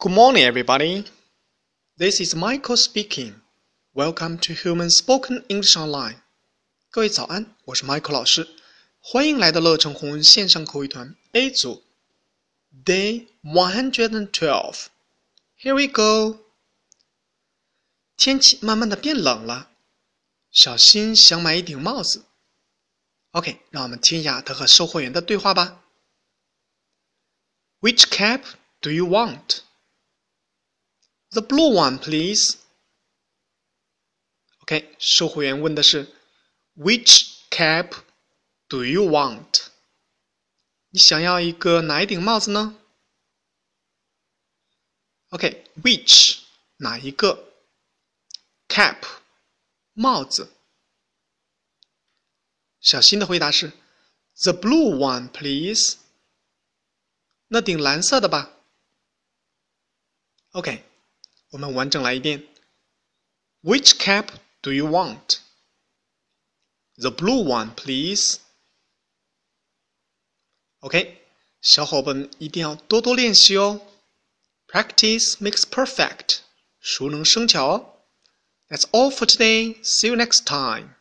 Good morning, everybody. This is Michael speaking. Welcome to Human Spoken English Online. 各位早安，我是 Michael 老师，欢迎来到乐成红线上口语团 A 组。Day one hundred and twelve. Here we go. 天气慢慢的变冷了，小新想买一顶帽子。OK，让我们听雅特和售货员的对话吧。Which cap do you want? The blue one, please. OK，售货员问的是 Which cap do you want? 你想要一个哪一顶帽子呢？OK，which 哪一个？cap 帽子。小新的回答是 The blue one, please. 那顶蓝色的吧。OK， 我们完整来一遍。Which cap do you want? The blue one, please. OK，小伙伴们一定要多多练习哦。Practice makes perfect，熟能生巧哦。That's all for today. See you next time.